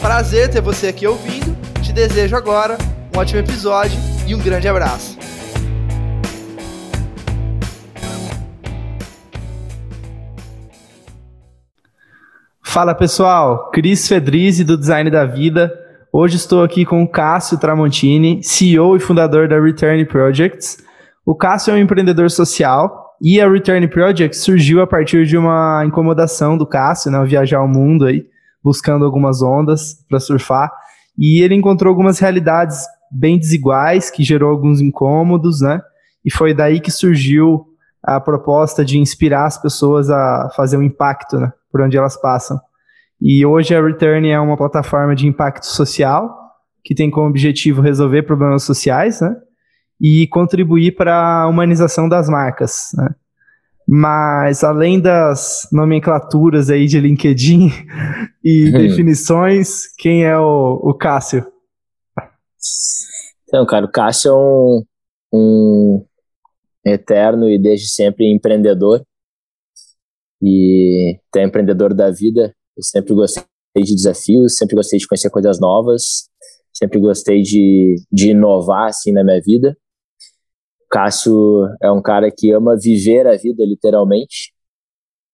Prazer ter você aqui ouvindo. Te desejo agora um ótimo episódio e um grande abraço. Fala pessoal, Cris Fedrizzi do Design da Vida. Hoje estou aqui com o Cássio Tramontini, CEO e fundador da Return Projects. O Cássio é um empreendedor social e a Return Projects surgiu a partir de uma incomodação do Cássio, né, viajar ao mundo aí buscando algumas ondas para surfar, e ele encontrou algumas realidades bem desiguais, que gerou alguns incômodos, né? E foi daí que surgiu a proposta de inspirar as pessoas a fazer um impacto, né, por onde elas passam. E hoje a Return é uma plataforma de impacto social que tem como objetivo resolver problemas sociais, né? E contribuir para a humanização das marcas, né? Mas além das nomenclaturas aí de LinkedIn e uhum. definições, quem é o, o Cássio? Então, cara, o Cássio é um, um eterno e desde sempre empreendedor. E é empreendedor da vida. Eu sempre gostei de desafios, sempre gostei de conhecer coisas novas, sempre gostei de, de inovar assim na minha vida. Cássio é um cara que ama viver a vida, literalmente,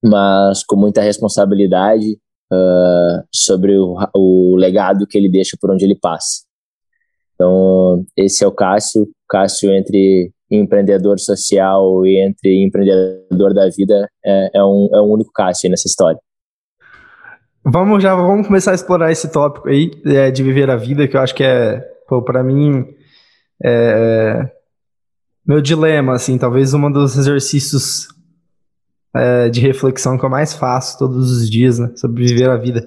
mas com muita responsabilidade uh, sobre o, o, legado que ele deixa por onde ele passa. Então, esse é o Cássio. Cássio, entre empreendedor social e entre empreendedor da vida, é, é um, é um único Cássio nessa história. Vamos já vamos começar a explorar esse tópico aí é, de viver a vida, que eu acho que é, para mim, é, meu dilema, assim, talvez um dos exercícios é, de reflexão que eu mais faço todos os dias, né, sobre viver a vida.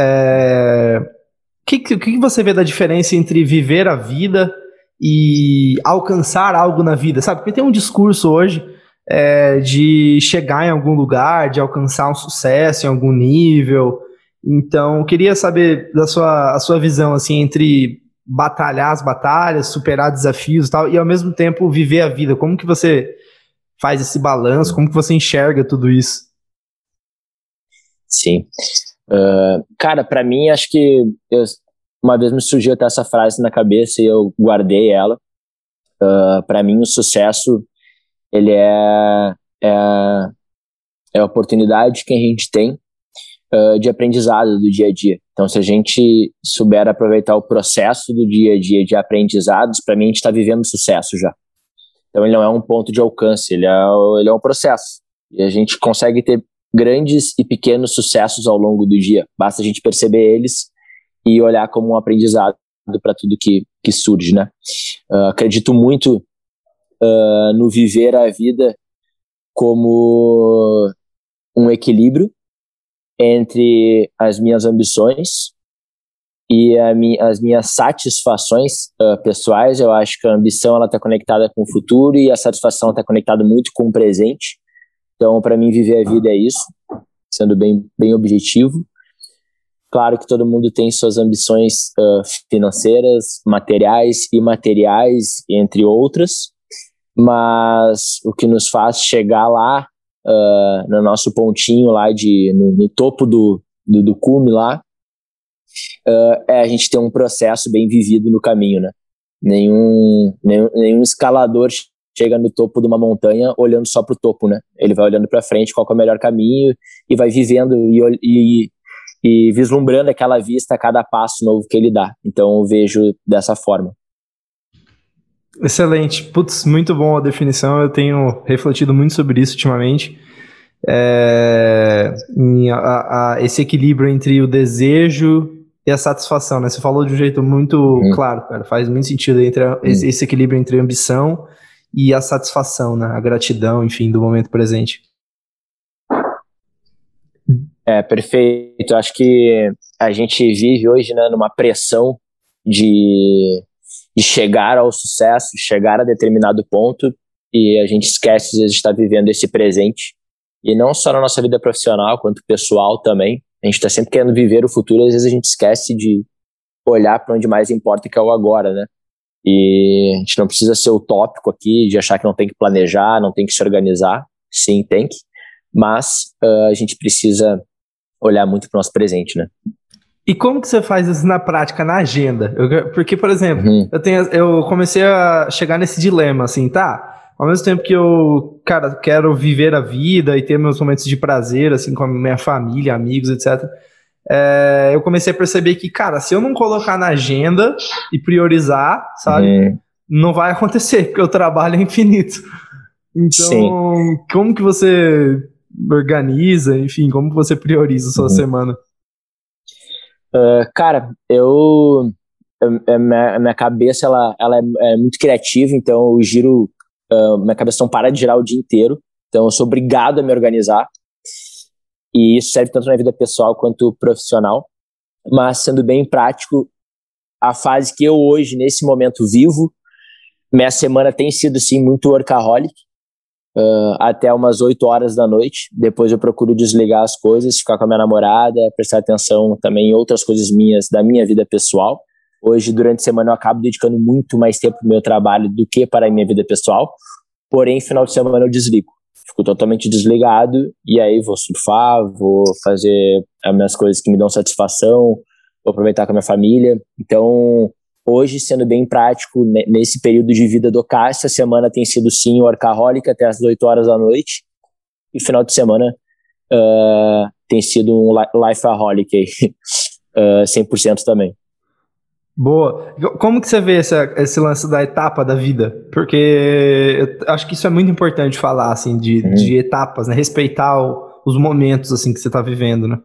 É, o que, que, você vê da diferença entre viver a vida e alcançar algo na vida, sabe? Porque tem um discurso hoje é, de chegar em algum lugar, de alcançar um sucesso em algum nível. Então, queria saber da sua, a sua visão, assim, entre batalhar as batalhas, superar desafios e tal, e ao mesmo tempo viver a vida. Como que você faz esse balanço? Como que você enxerga tudo isso? Sim. Uh, cara, para mim, acho que eu, uma vez me surgiu até essa frase na cabeça e eu guardei ela. Uh, para mim, o sucesso ele é, é, é a oportunidade que a gente tem uh, de aprendizado do dia a dia. Então, se a gente souber aproveitar o processo do dia a dia de aprendizados, para mim a gente está vivendo sucesso já. Então, ele não é um ponto de alcance, ele é, ele é um processo. E a gente consegue ter grandes e pequenos sucessos ao longo do dia. Basta a gente perceber eles e olhar como um aprendizado para tudo que, que surge, né? Uh, acredito muito uh, no viver a vida como um equilíbrio entre as minhas ambições e as minhas satisfações uh, pessoais. Eu acho que a ambição ela está conectada com o futuro e a satisfação está conectada muito com o presente. Então, para mim, viver a vida é isso, sendo bem, bem objetivo. Claro que todo mundo tem suas ambições uh, financeiras, materiais, imateriais, entre outras, mas o que nos faz chegar lá uh, no nosso pontinho lá de no, no topo do, do, do, cume lá, uh, é a gente ter um processo bem vivido no caminho, né? Nenhum, nenhum, nenhum escalador chega no topo de uma montanha olhando só para o topo, né? Ele vai olhando para frente qual é o melhor caminho e vai vivendo e, e, e vislumbrando aquela vista a cada passo novo que ele dá. Então eu vejo dessa forma. Excelente. Putz, muito bom a definição. Eu tenho refletido muito sobre isso ultimamente. É, a, a, esse equilíbrio entre o desejo e a satisfação, né? Você falou de um jeito muito hum. claro, cara. Faz muito sentido entre a, hum. esse, equilíbrio entre a ambição e a satisfação, né? A gratidão, enfim, do momento presente. É, perfeito. Acho que a gente vive hoje né, numa pressão de, de chegar ao sucesso, chegar a determinado ponto, e a gente esquece, às vezes, de estar vivendo esse presente. E não só na nossa vida profissional, quanto pessoal também. A gente está sempre querendo viver o futuro, às vezes a gente esquece de olhar para onde mais importa, que é o agora, né? E a gente não precisa ser utópico aqui, de achar que não tem que planejar, não tem que se organizar. Sim, tem que. Mas uh, a gente precisa olhar muito para o nosso presente, né? E como que você faz isso na prática, na agenda? Eu, porque, por exemplo, uhum. eu, tenho, eu comecei a chegar nesse dilema, assim, tá? Ao mesmo tempo que eu, cara, quero viver a vida e ter meus momentos de prazer, assim, com a minha família, amigos, etc. É, eu comecei a perceber que, cara, se eu não colocar na agenda e priorizar, sabe, uhum. não vai acontecer, porque o trabalho é infinito. Então, Sim. como que você organiza, enfim, como você prioriza a sua uhum. semana? Uh, cara, eu, eu minha, minha, cabeça ela, ela é, é, muito criativa, então eu giro, uh, minha cabeça não para de girar o dia inteiro, então eu sou obrigado a me organizar e isso serve tanto na vida pessoal quanto profissional. Mas sendo bem prático, a fase que eu hoje nesse momento vivo, minha semana tem sido sim muito workaholic uh, até umas 8 horas da noite. Depois eu procuro desligar as coisas, ficar com a minha namorada, prestar atenção também em outras coisas minhas da minha vida pessoal. Hoje, durante a semana, eu acabo dedicando muito mais tempo para o meu trabalho do que para a minha vida pessoal. Porém, final de semana eu desligo. Fico totalmente desligado e aí vou surfar, vou fazer as minhas coisas que me dão satisfação, vou aproveitar com a minha família. Então, Hoje, sendo bem prático, nesse período de vida do Cássio, a semana tem sido sim workaholic até as 8 horas da noite. E final de semana uh, tem sido um lifeaholic aí, uh, 100% também. Boa. Como que você vê esse, esse lance da etapa da vida? Porque eu acho que isso é muito importante falar, assim, de, uhum. de etapas, né? Respeitar o, os momentos, assim, que você está vivendo, né?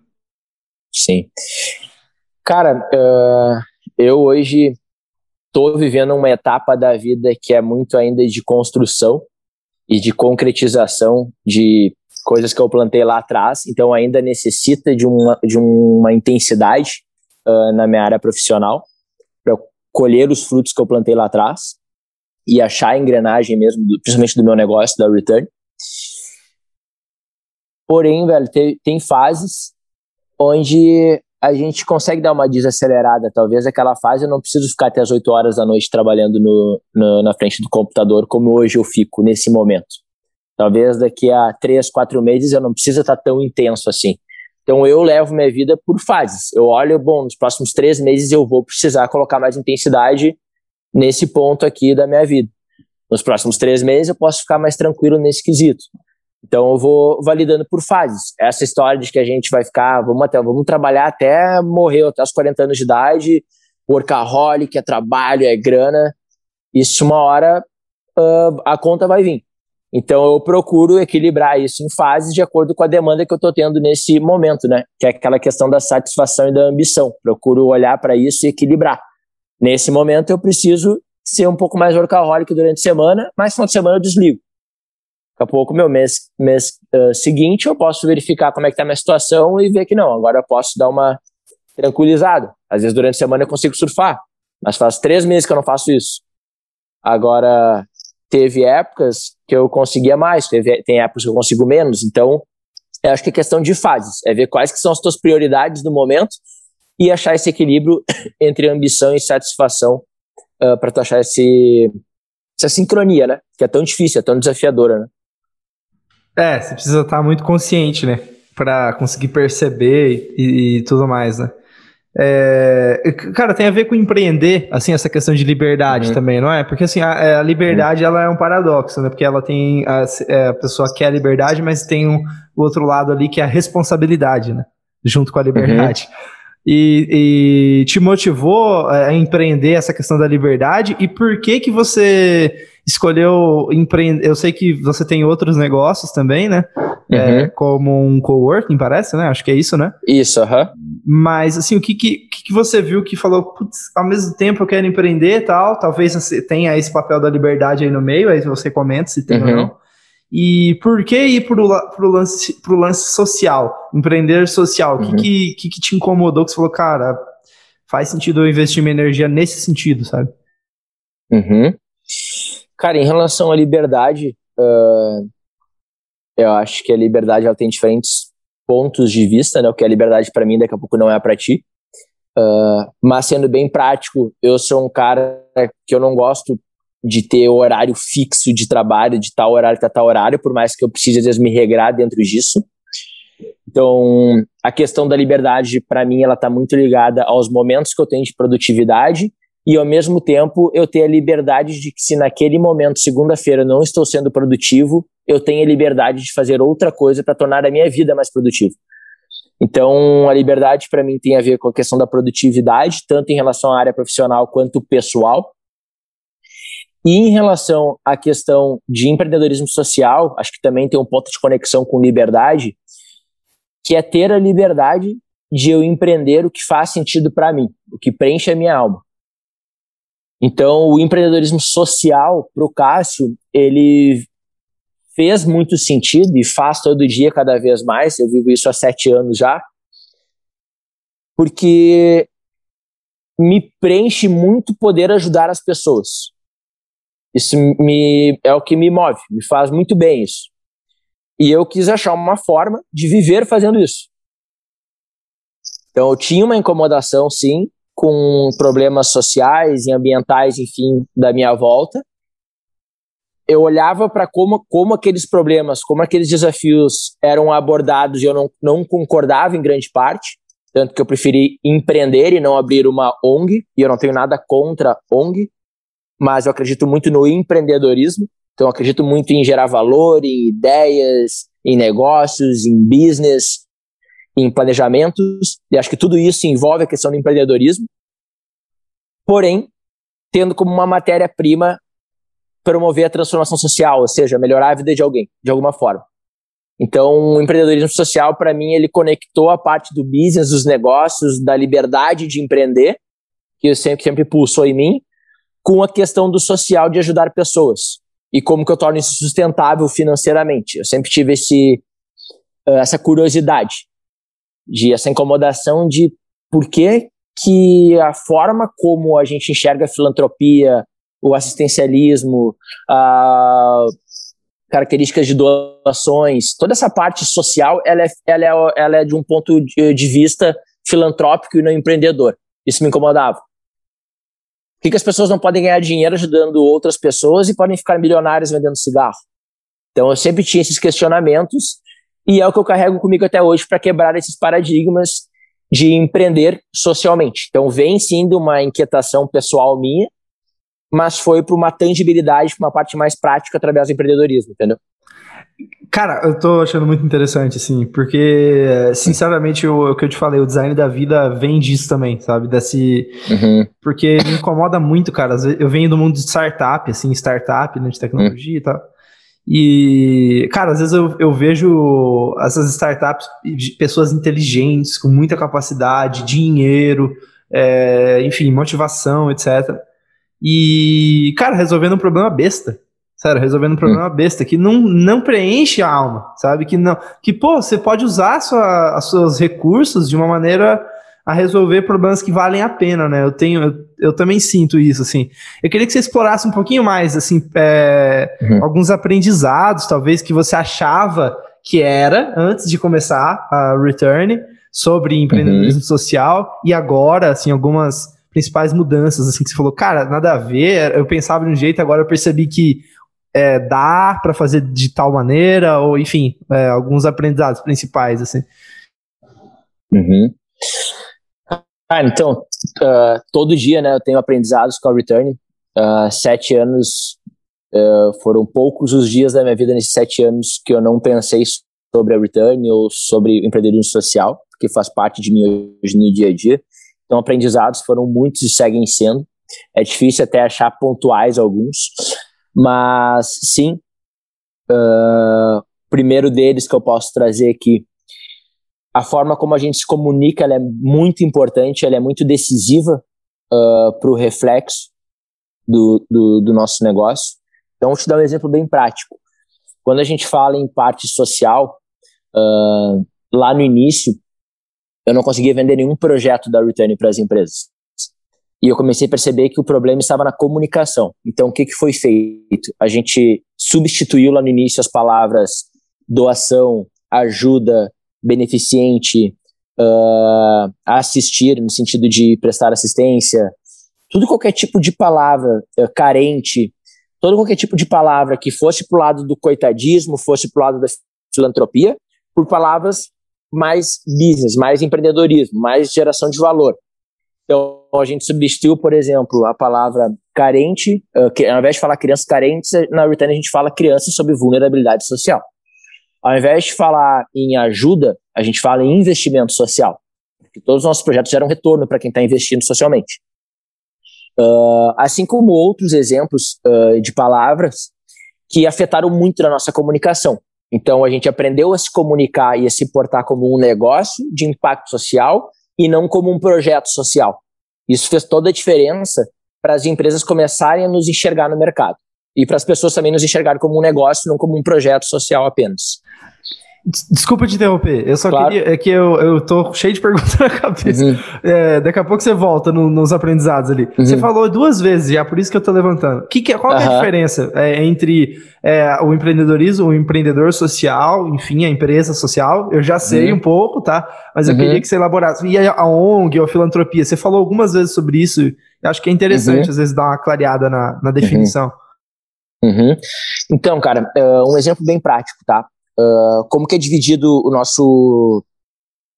Sim. Cara, uh, eu hoje estou vivendo uma etapa da vida que é muito ainda de construção e de concretização de coisas que eu plantei lá atrás, então ainda necessita de uma, de uma intensidade uh, na minha área profissional para colher os frutos que eu plantei lá atrás e achar a engrenagem mesmo, do, principalmente do meu negócio, da Return. Porém, velho, tem, tem fases onde a gente consegue dar uma desacelerada. Talvez aquela fase eu não preciso ficar até as 8 horas da noite trabalhando no, no, na frente do computador, como hoje eu fico nesse momento. Talvez daqui a 3, 4 meses eu não precisa estar tão intenso assim. Então eu levo minha vida por fases. Eu olho, bom, nos próximos três meses eu vou precisar colocar mais intensidade nesse ponto aqui da minha vida. Nos próximos três meses eu posso ficar mais tranquilo nesse quesito. Então eu vou validando por fases. Essa história de que a gente vai ficar, vamos até, vamos trabalhar até morrer, até os 40 anos de idade, workaholic, é trabalho, é grana. Isso uma hora uh, a conta vai vir. Então eu procuro equilibrar isso em fases de acordo com a demanda que eu estou tendo nesse momento, né? Que é aquela questão da satisfação e da ambição. Procuro olhar para isso e equilibrar. Nesse momento eu preciso ser um pouco mais workaholic durante a semana, mas final de semana eu desligo. Daqui a pouco, meu mês, mês uh, seguinte, eu posso verificar como é que tá a minha situação e ver que não, agora eu posso dar uma tranquilizada. Às vezes durante a semana eu consigo surfar, mas faz três meses que eu não faço isso. Agora, teve épocas que eu conseguia mais, teve, tem épocas que eu consigo menos, então eu acho que é questão de fases, é ver quais que são as tuas prioridades no momento e achar esse equilíbrio entre ambição e satisfação uh, para tu achar esse, essa sincronia, né? Que é tão difícil, é tão desafiadora, né? É, você precisa estar muito consciente, né? Para conseguir perceber e, e, tudo mais, né? É, cara, tem a ver com empreender, assim, essa questão de liberdade uhum. também, não é? Porque, assim, a, é, a liberdade, uhum. ela é um paradoxo, né? Porque ela tem, a, é, a pessoa quer a liberdade, mas tem um, o outro lado ali que é a responsabilidade, né? Junto com a liberdade. Uhum. E, e, te motivou é, a empreender essa questão da liberdade? E por que que você escolheu empreender. Eu sei que você tem outros negócios também, né? É, uhum. É, como um coworking, parece, né? Acho que é isso, né? Isso, aham. Uhum. Mas, assim, o que, que, que você viu que falou, putz, ao mesmo tempo eu quero empreender e tal, talvez você tenha esse papel da liberdade aí no meio, aí você comenta se tem uhum. ou não. E por que ir para o lance, pro lance social, empreender social? O uhum. que, que, que, te incomodou que você falou, cara, faz sentido eu investir minha energia nesse sentido, sabe? Uhum. Cara, em relação à liberdade, uh, eu acho que a liberdade ela tem diferentes pontos de vista, né? O que é liberdade para mim, daqui a pouco não é para ti. Uh, mas sendo bem prático, eu sou um cara que eu não gosto de ter horário fixo de trabalho, de tal horário até tal horário, por mais que eu precise às vezes me regrar dentro disso. Então, a questão da liberdade, para mim, ela está muito ligada aos momentos que eu tenho de produtividade e, ao mesmo tempo, eu ter a liberdade de que, se naquele momento, segunda-feira, não estou sendo produtivo, eu tenho a liberdade de fazer outra coisa para tornar a minha vida mais produtiva. Então, a liberdade, para mim, tem a ver com a questão da produtividade, tanto em relação à área profissional quanto pessoal. E em relação à questão de empreendedorismo social, acho que também tem um ponto de conexão com liberdade, que é ter a liberdade de eu empreender o que faz sentido para mim, o que preenche a minha alma. Então, o empreendedorismo social, para o Cássio, ele fez muito sentido e faz todo dia cada vez mais. Eu vivo isso há sete anos já, porque me preenche muito poder ajudar as pessoas. Isso me, é o que me move, me faz muito bem isso. E eu quis achar uma forma de viver fazendo isso. Então eu tinha uma incomodação, sim, com problemas sociais e ambientais, enfim, da minha volta. Eu olhava para como, como aqueles problemas, como aqueles desafios eram abordados e eu não, não concordava em grande parte. Tanto que eu preferi empreender e não abrir uma ONG, e eu não tenho nada contra ONG, mas eu acredito muito no empreendedorismo. Então, eu acredito muito em gerar valor, em ideias, em negócios, em business, em planejamentos. E acho que tudo isso envolve a questão do empreendedorismo. Porém, tendo como uma matéria-prima promover a transformação social, ou seja, melhorar a vida de alguém, de alguma forma. Então, o empreendedorismo social, para mim, ele conectou a parte do business, dos negócios, da liberdade de empreender, que eu sempre, sempre pulsou em mim, com a questão do social de ajudar pessoas e como que eu torno isso sustentável financeiramente. Eu sempre tive esse, eh, essa curiosidade, de essa incomodação de por que, que a forma como a gente enxerga a filantropia, o assistencialismo, a características de doações, toda essa parte social, ela é, ela é, ela é de um ponto de, de vista filantrópico e não empreendedor. Isso me incomodava. Que, que as pessoas não podem ganhar dinheiro ajudando outras pessoas e podem ficar milionários vendendo cigarro? Então eu sempre tinha esses questionamentos e é o que eu carrego comigo até hoje para quebrar esses paradigmas de empreender socialmente. Então vem sim de uma inquietação pessoal minha, mas foi para uma tangibilidade, para uma parte mais prática através do empreendedorismo, entendeu? Cara, eu tô achando muito interessante, assim, porque, sinceramente, o, o, que eu te falei, o design da vida vem disso também, sabe? Desse. Uhum. Porque me incomoda muito, cara. Eu venho do mundo de startup, assim, startup, né, de tecnologia uhum. e tal. E, cara, às vezes eu, eu vejo essas startups de pessoas inteligentes, com muita capacidade, dinheiro, é, enfim, motivação, etc. E, cara, resolvendo um problema besta. Sério, resolvendo um problema hum. besta que não, não preenche a alma, sabe? Que não. Que, pô, você pode usar sua, os seus recursos de uma maneira a resolver problemas que valem a pena, né? Eu tenho, eu, eu também sinto isso, assim. Eu queria que você explorasse um pouquinho mais, assim, é, uhum. alguns aprendizados, talvez, que você achava que era antes de começar a Return sobre empreendedorismo uhum. social e agora, assim, algumas principais mudanças, assim, que você falou, cara, nada a ver, eu pensava de um jeito, agora eu percebi que é, dá para fazer de tal maneira, ou enfim, é, alguns aprendizados principais, assim. Uhum. Ah, então, uh, todo dia, né, eu tenho aprendizados com a Return. Uh, sete anos, uh, foram poucos os dias da minha vida nesses sete anos que eu não pensei sobre a Return ou sobre empreendedorismo social, que faz parte de mim hoje no dia a dia. Então, aprendizados foram muitos e seguem sendo. É difícil até achar pontuais alguns, mas sim, uh, primeiro deles que eu posso trazer aqui, a forma como a gente se comunica é muito importante, ela é muito decisiva uh, para o reflexo do, do, do, nosso negócio. Então, vou te dar um exemplo bem prático. Quando a gente fala em parte social, uh, lá no início, eu não conseguia vender nenhum projeto da Return para as empresas. E eu comecei a perceber que o problema estava na comunicação. Então, o que, que foi feito? A gente substituiu lá no início as palavras doação, ajuda, beneficente, uh, assistir, no sentido de prestar assistência, tudo qualquer tipo de palavra uh, carente, todo qualquer tipo de palavra que fosse para o lado do coitadismo, fosse para o lado da filantropia, por palavras mais business, mais empreendedorismo, mais geração de valor. Então, a gente substituiu, por exemplo, a palavra carente, uh, que, ao invés de falar crianças carentes, na Return a gente fala crianças sob vulnerabilidade social. Ao invés de falar em ajuda, a gente fala em investimento social. Porque todos os nossos projetos geram retorno para quem está investindo socialmente. Uh, assim como outros exemplos uh, de palavras que afetaram muito na nossa comunicação. Então, a gente aprendeu a se comunicar e a se portar como um negócio de impacto social e não como um projeto social. Isso fez toda a diferença para as empresas começarem a nos enxergar no mercado e para as pessoas também nos enxergarem como um negócio, não como um projeto social apenas. Desculpa te interromper, eu só claro. queria. É que eu, eu tô cheio de perguntas na cabeça. Uhum. É, daqui a pouco você volta no, nos aprendizados ali. Uhum. Você falou duas vezes já, por isso que eu tô levantando. Que que, é, qual uhum. é a diferença é, entre é, o empreendedorismo, o empreendedor social, enfim, a empresa social? Eu já sei uhum. um pouco, tá? Mas eu uhum. queria que você elaborasse. E a ONG ou a filantropia? Você falou algumas vezes sobre isso. Eu acho que é interessante, uhum. às vezes, dar uma clareada na, na definição. Então, cara, uh, um exemplo bem prático, tá? Uh, como que é dividido o nosso,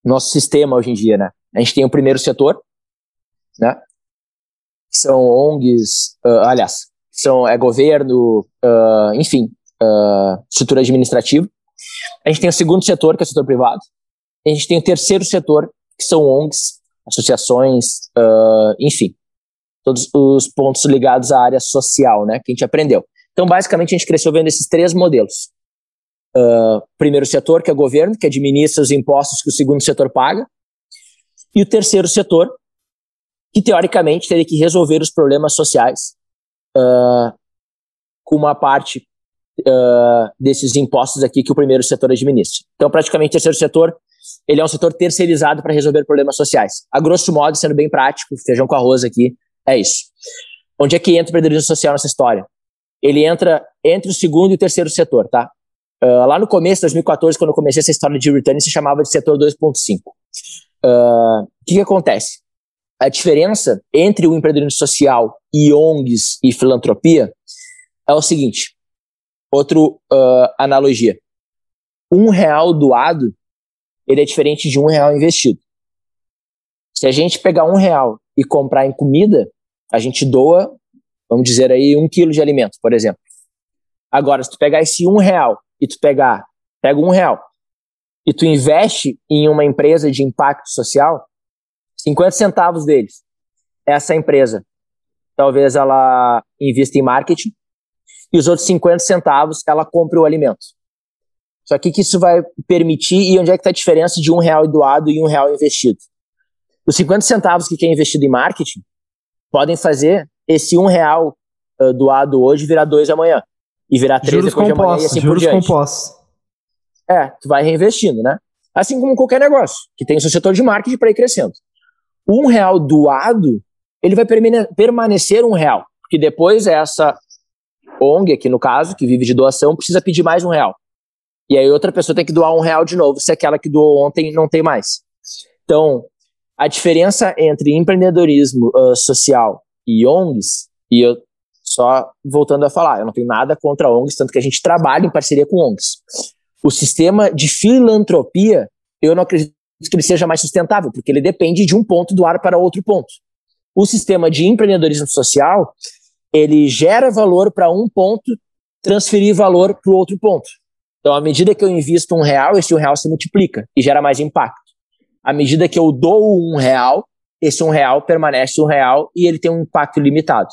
nosso sistema hoje em dia, né? A gente tem o primeiro setor, né? São ONGs, uh, aliás, são, é governo, uh, enfim, estrutura administrativa. A gente tem o segundo setor, que é o setor privado. A gente tem o terceiro setor, que são ONGs, associações, enfim, todos os pontos ligados à área social, né, que a gente aprendeu. Então, basicamente, a gente cresceu vendo esses três modelos uh, primeiro setor, que é o governo, que administra os impostos que o segundo setor paga, e o terceiro setor, que teoricamente teria que resolver os problemas sociais uh, com uma parte uh, desses impostos aqui que o primeiro setor administra. Então, praticamente, o terceiro setor ele é um setor terceirizado para resolver problemas sociais. A grosso modo, sendo bem prático, feijão com arroz aqui, é isso. Onde é que entra o empreendedorismo social nessa história? Ele entra entre o segundo e o terceiro setor, tá? Uh, lá no começo, 2014, quando eu comecei essa história de return, se chamava de setor 2.5. Uh, o que, que acontece? A diferença entre o empreendedorismo social e ONGs e filantropia é o seguinte: outro uh, analogia. Um real doado ele é diferente de um real investido. Se a gente pegar um real e comprar em comida, a gente doa, vamos dizer aí, um quilo de alimento, por exemplo. Agora, se tu pegar esse um real e tu pegar, pega um real e tu investe em uma empresa de impacto social, 50 centavos deles, essa empresa, talvez ela invista em marketing e os outros 50 centavos ela compra o alimento. Só que que isso vai permitir e onde é que está a diferença de um real doado e um real investido? Os 50 centavos que é investido em marketing podem fazer esse um real uh, doado hoje virar dois amanhã e virar 13 juros depois compostos, de amanhã e assim juros por diante. compostos. É, tu vai reinvestindo, né? Assim como qualquer negócio, que tem o seu setor de marketing para ir crescendo. Um real doado, ele vai permanecer um real, porque depois essa ONG, aqui no caso, que vive de doação, precisa pedir mais um real. E aí outra pessoa tem que doar um real de novo, se aquela que doou ontem não tem mais. Então, a diferença entre empreendedorismo uh, social e ONGs, e eu só voltando a falar, eu não tenho nada contra ONGs, tanto que a gente trabalha em parceria com ONGs. O sistema de filantropia, eu não acredito que ele seja mais sustentável, porque ele depende de um ponto do ar para outro ponto. O sistema de empreendedorismo social, ele gera valor para um ponto, transferir valor para o outro ponto. Então, à medida que eu invisto um real, esse um real se multiplica e gera mais impacto. À medida que eu dou um real, esse um real permanece um real e ele tem um impacto limitado.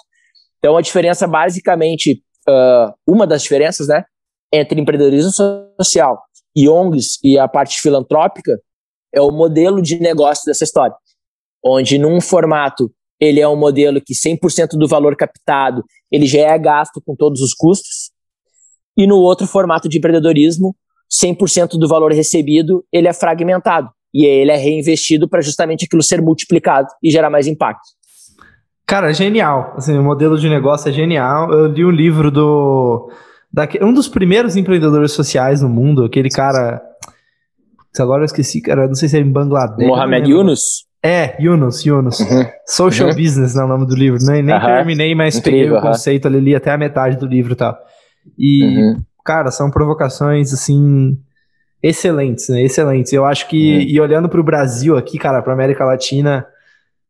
Então, a diferença, basicamente, uh, uma das diferenças, né, entre empreendedorismo social e ONGs e a parte filantrópica é o modelo de negócio dessa história. Onde, num formato, ele é um modelo que 100% do valor captado ele já é gasto com todos os custos. e no outro formato de empreendedorismo, 100% do valor recebido, ele é fragmentado e ele é reinvestido para justamente aquilo ser multiplicado e gerar mais impacto. Cara, genial. Assim, o modelo de negócio é genial. Eu li um livro do um dos primeiros empreendedores sociais no mundo, aquele cara agora eu esqueci, cara, não sei se é em Bangladesh. Mohamed Yunus? É, Yunus, Yunus. Uhum. Social uhum. Business, né, o nome do livro. Nem, nem uhum. terminei, mas Incrível, peguei o conceito ali, li até a metade do livro e tal. E, uhum. cara, são provocações, assim, excelentes, né? Excelentes. Eu acho que, uhum. e olhando para o Brasil aqui, cara, para América Latina,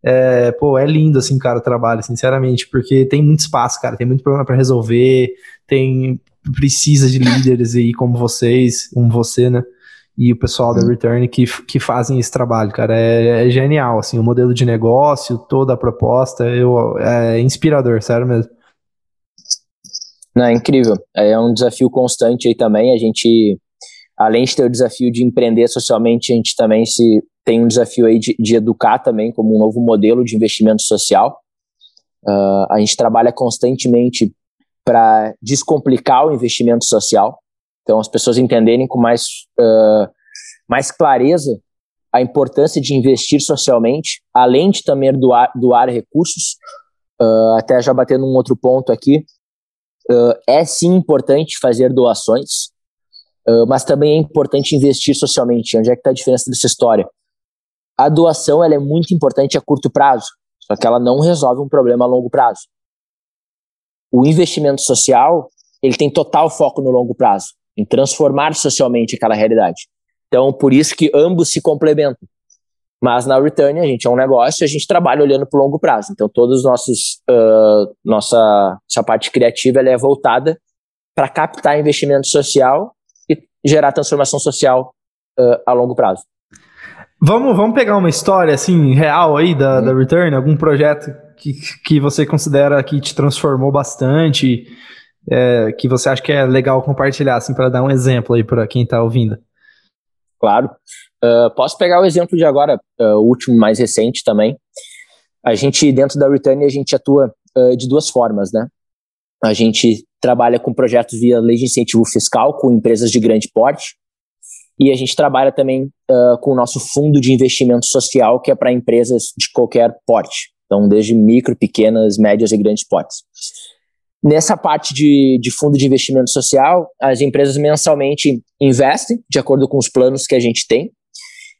é, pô, é lindo, assim, cara, o trabalho, sinceramente, porque tem muito espaço, cara, tem muito problema para resolver, tem, precisa de líderes aí como vocês, como você, né? e o pessoal da uhum. Return que, que fazem esse trabalho, cara. É, é, genial, assim, o modelo de negócio, toda a proposta, eu, é inspirador, sério mesmo. Não, é incrível. É um desafio constante aí também. A gente, além de ter o desafio de empreender socialmente, a gente também se tem um desafio aí de, de educar também como um novo modelo de investimento social. Uh, a gente trabalha constantemente para descomplicar o investimento social. Então, as pessoas entenderem com mais, uh, mais clareza a importância de investir socialmente, além de também doar, doar recursos. Uh, até já batendo um outro ponto aqui, é sim importante fazer doações, mas também é importante investir socialmente. Onde é que está a diferença dessa história? A doação ela é muito importante a curto prazo, só que ela não resolve um problema a longo prazo. O investimento social ele tem total foco no longo prazo em transformar socialmente aquela realidade. Então, por isso que ambos se complementam. Mas na Return, a gente é um negócio, a gente trabalha olhando para o longo prazo. Então, todos os nossos, uh, nossa, nossa parte criativa ela é voltada para captar investimento social e gerar transformação social uh, a longo prazo. Vamos, vamos pegar uma história assim real aí da, uhum. da Return, algum projeto que, que você considera que te transformou bastante, é, que você acha que é legal compartilhar, assim, para dar um exemplo aí para quem está ouvindo? Claro. Uh, posso pegar o exemplo de agora, uh, o último, mais recente também. A gente, dentro da Return, a gente atua uh, de duas formas, né? A gente trabalha com projetos via lei de incentivo fiscal com empresas de grande porte e a gente trabalha também com o nosso fundo de investimento social, que é para empresas de qualquer porte. Então, desde micro, pequenas, médias e grandes portes. Nessa parte de, de fundo de investimento social, as empresas mensalmente investem de acordo com os planos que a gente tem.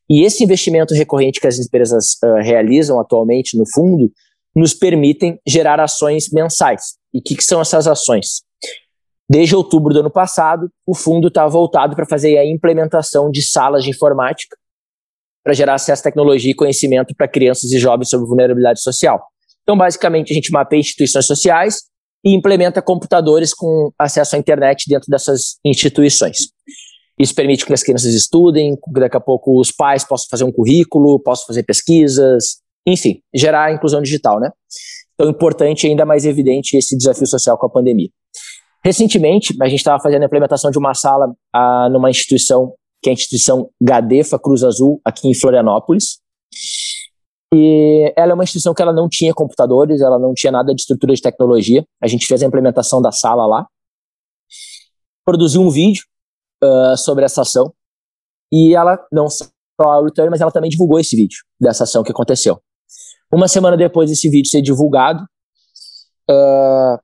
E esse investimento recorrente que as empresas uh, realizam atualmente no fundo nos permitem gerar ações mensais. E o que, que são essas ações? Desde outubro do ano passado, o fundo está voltado para fazer a implementação de salas de informática para gerar acesso à tecnologia e conhecimento para crianças e jovens sobre vulnerabilidade social. Então, basicamente, a gente mapeia instituições sociais e implementa computadores com acesso à internet dentro dessas instituições. Isso permite que as crianças estudem, que daqui a pouco os pais possam fazer um currículo, possam fazer pesquisas, enfim, gerar inclusão digital, né? Então, importante e ainda mais evidente esse desafio social com a pandemia. Recentemente, a gente estava fazendo a implementação de uma sala ah, numa instituição, que é a instituição Gadefa Cruz Azul, aqui em Florianópolis. E ela é uma instituição que ela não tinha computadores, ela não tinha nada de estrutura de tecnologia. A gente fez a implementação da sala lá, produziu um vídeo uh, sobre essa ação e ela não só a Return, mas ela também divulgou esse vídeo dessa ação que aconteceu. Uma semana depois desse vídeo ser divulgado, uh,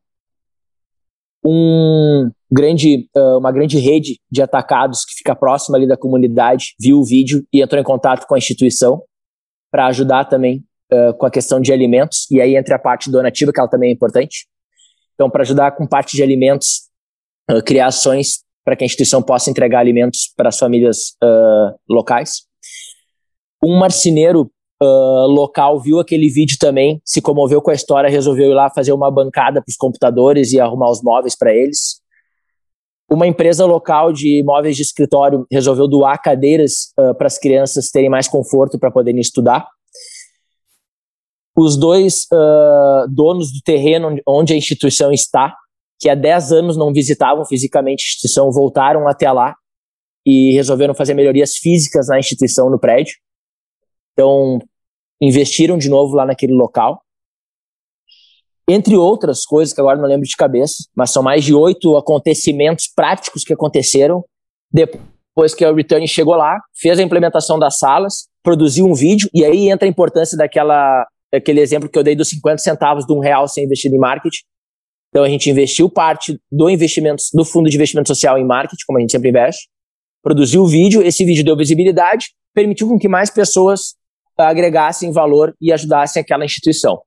um grande, uh, uma grande rede de atacados que fica próxima ali da comunidade viu o vídeo e entrou em contato com a instituição para ajudar também uh, com a questão de alimentos, e aí entre a parte donativa, que ela também é importante. Então, para ajudar com parte de alimentos, uh, criar ações para que a instituição possa entregar alimentos para as famílias locais. Um marceneiro uh, local viu aquele vídeo também, se comoveu com a história, resolveu ir lá fazer uma bancada para os computadores e arrumar os móveis para eles. Uma empresa local de móveis de escritório resolveu doar cadeiras uh, para as crianças terem mais conforto para poderem estudar. Os dois uh, donos do terreno onde a instituição está, que há 10 anos não visitavam fisicamente a instituição, voltaram até lá e resolveram fazer melhorias físicas na instituição, no prédio. Então, investiram de novo lá naquele local. entre outras coisas que agora não lembro de cabeça, mas são mais de oito acontecimentos práticos que aconteceram depois que a Return chegou lá, fez a implementação das salas, produziu um vídeo, e aí entra a importância daquela, daquele exemplo que eu dei dos 50 centavos de um real ser investido em marketing. Então a gente investiu parte do investimento do fundo de investimento social em marketing, como a gente sempre investe, produziu o vídeo, esse vídeo deu visibilidade, permitiu com que mais pessoas agregassem valor e ajudassem aquela instituição.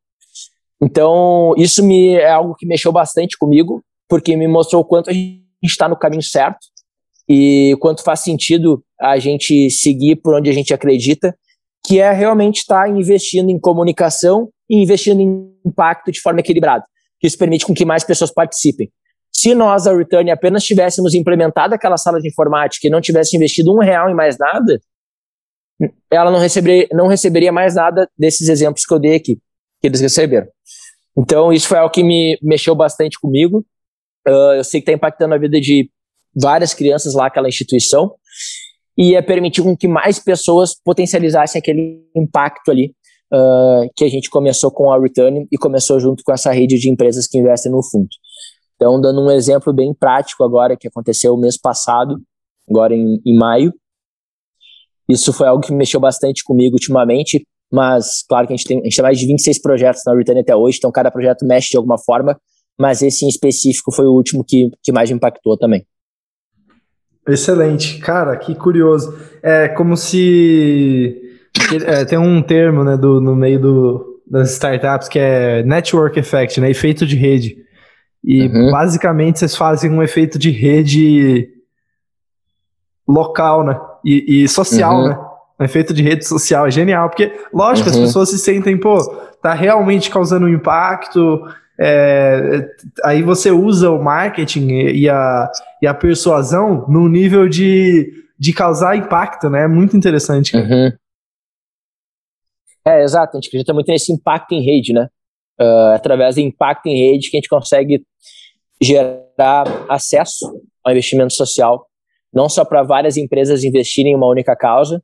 Então, isso me, é algo que mexeu bastante comigo, porque me mostrou o quanto a gente está no caminho certo e quanto faz sentido a gente seguir por onde a gente acredita, que é realmente estar investindo em comunicação e investindo em impacto de forma equilibrada. Isso permite com que mais pessoas participem. Se nós, a Return, apenas tivéssemos implementado aquela sala de informática e não tivesse investido um real em mais nada, ela não receberia, não receberia mais nada desses exemplos que eu dei aqui, que eles receberam. Então, isso foi algo que me mexeu bastante comigo. Uh, eu sei que está impactando a vida de várias crianças lá, aquela instituição, e é permitir que mais pessoas potencializassem aquele impacto ali uh, que a gente começou com a Return e começou junto com essa rede de empresas que investem no fundo. Então, dando um exemplo bem prático agora, que aconteceu o mês passado, agora em, em maio, isso foi algo que mexeu bastante comigo ultimamente, mas claro que a gente tem, a gente tem mais de 26 projetos na Return até hoje, então cada projeto mexe de alguma forma, mas esse em específico foi o último que, que mais me impactou também. Excelente, cara, que curioso. É como se é, tem um termo né, do, no meio do, das startups que é network effect, né, efeito de rede. E uhum. basicamente vocês fazem um efeito de rede local, né? E, e social, uhum. né? Um efeito de rede social é genial, porque, lógico, uhum. as pessoas se sentem, pô, tá realmente causando um impacto. É, aí você usa o marketing e a, e a persuasão no nível de, de causar impacto, né? É muito interessante. Uhum. É, exato. A gente acredita muito nesse impacto em rede, né? Uh, através do impacto em rede que a gente consegue gerar acesso ao investimento social, não só para várias empresas investirem em uma única causa,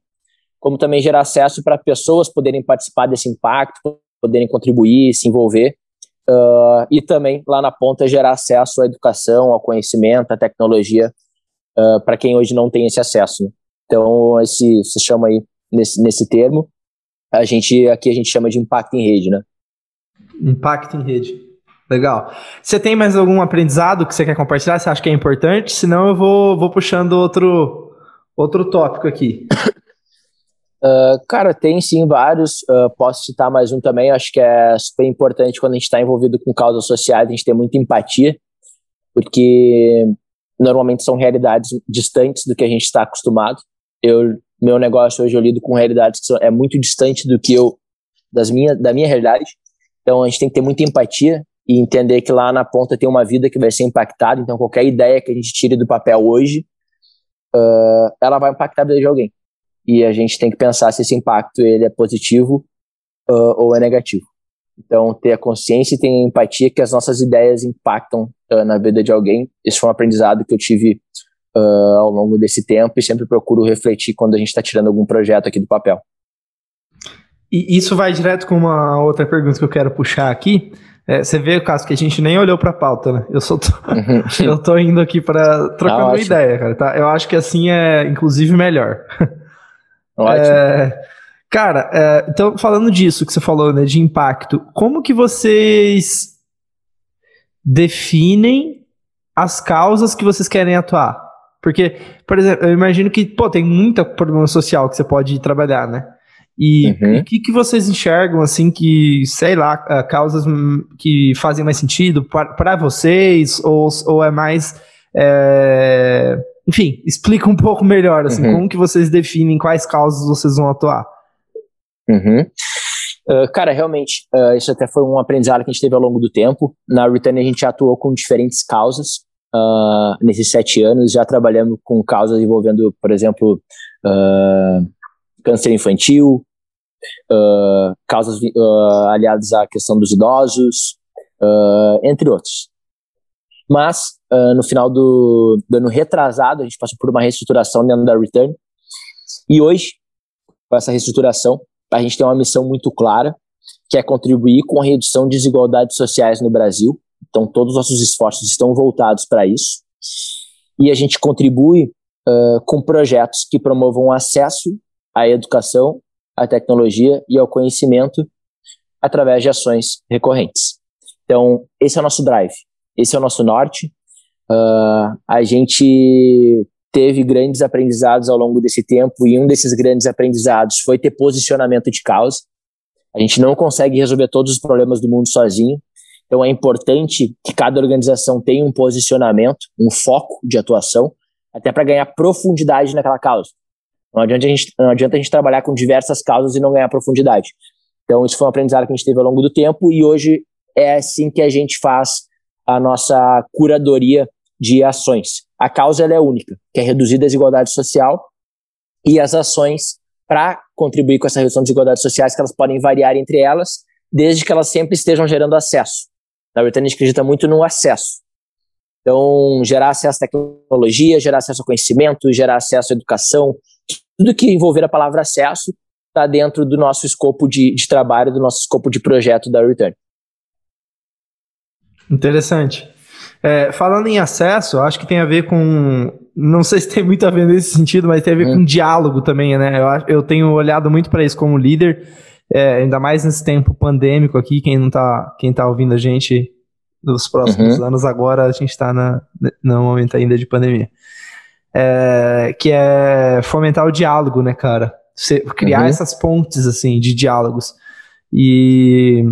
como também gerar acesso para pessoas poderem participar desse impacto, poderem contribuir, se envolver, uh, e também lá na ponta gerar acesso à educação, ao conhecimento, à tecnologia, uh, para quem hoje não tem esse acesso. Né? Então, esse se chama aí nesse, nesse termo, a gente aqui a gente chama de impacto em rede, né? Impacto em rede. Legal. Você tem mais algum aprendizado que você quer compartilhar? Você acha que é importante? Senão eu vou, vou puxando outro, outro tópico aqui. Uh, cara, tem sim vários. Uh, posso citar mais um também. Acho que é super importante quando a gente está envolvido com causas sociais, a gente ter muita empatia, porque normalmente são realidades distantes do que a gente está acostumado. Eu, meu negócio hoje eu lido com realidades que são, é muito distante do que eu das minha, da minha realidade. Então a gente tem que ter muita empatia e entender que lá na ponta tem uma vida que vai ser impactada. Então, qualquer ideia que a gente tire do papel hoje, uh, ela vai impactar a vida de alguém. E a gente tem que pensar se esse impacto ele é positivo uh, ou é negativo. Então, ter a consciência e ter a empatia que as nossas ideias impactam uh, na vida de alguém. Esse foi um aprendizado que eu tive ao longo desse tempo e sempre procuro refletir quando a gente está tirando algum projeto aqui do papel. E isso vai direto com uma outra pergunta que eu quero puxar aqui, é, você vê, caso que a gente nem olhou pra pauta, né? Eu só tô, uhum. eu tô indo aqui para trocar uma ideia, cara, tá? Eu acho que assim é, inclusive, melhor. Ótimo. É, cara, é, então, falando disso que você falou, né, de impacto, como que vocês definem as causas que vocês querem atuar? Porque, por exemplo, eu imagino que, pô, tem muita problema social que você pode trabalhar, né? E o uhum. que, que vocês enxergam, assim, que, sei lá, causas que fazem mais sentido para vocês? Ou, ou é mais. É... Enfim, explica um pouco melhor, assim, uhum. como que vocês definem quais causas vocês vão atuar? Uhum. Uh, cara, realmente, uh, isso até foi um aprendizado que a gente teve ao longo do tempo. Na Return a gente atuou com diferentes causas. Uh, nesses sete anos, já trabalhamos com causas envolvendo, por exemplo, câncer infantil, uh, causas uh, aliadas à questão dos idosos, uh, entre outros. Mas, no final do, do, ano retrasado, a gente passou por uma reestruturação dentro da Return, e hoje, com essa reestruturação, a gente tem uma missão muito clara, que é contribuir com a redução de desigualdades sociais no Brasil. Então, todos os nossos esforços estão voltados para isso. E a gente contribui uh, com projetos que promovam acesso à educação, à tecnologia e ao conhecimento através de ações recorrentes. Então, esse é o nosso drive, esse é o nosso norte. Uh, a gente teve grandes aprendizados ao longo desse tempo e um desses grandes aprendizados foi ter posicionamento de causa. A gente não consegue resolver todos os problemas do mundo sozinho, então é importante que cada organização tenha um posicionamento, um foco de atuação, até para ganhar profundidade naquela causa. Não adianta, a gente, não adianta a gente trabalhar com diversas causas e não ganhar profundidade. Então, isso foi um aprendizado que a gente teve ao longo do tempo e hoje é assim que a gente faz a nossa curadoria de ações. A causa é única, que é reduzir a desigualdade social e as ações para contribuir com essa redução de desigualdades sociais, que elas podem variar entre elas, desde que elas sempre estejam gerando acesso. Na verdade, a gente acredita muito no acesso. Então, gerar acesso à tecnologia, gerar acesso ao conhecimento, gerar acesso à educação, tudo que envolver a palavra acesso está dentro do nosso escopo de, de trabalho, do nosso escopo de projeto da Return. Interessante. É, falando em acesso, acho que tem a ver com. Não sei se tem muito a ver nesse sentido, mas tem a ver hum. com diálogo também, né? Eu, eu tenho olhado muito para isso como líder, é, ainda mais nesse tempo pandêmico aqui. Quem não tá, quem tá ouvindo a gente nos próximos uhum. anos, agora a gente está no momento ainda de pandemia. É, que é fomentar o diálogo, né, cara? Você, criar uhum. essas pontes, assim, de diálogos. E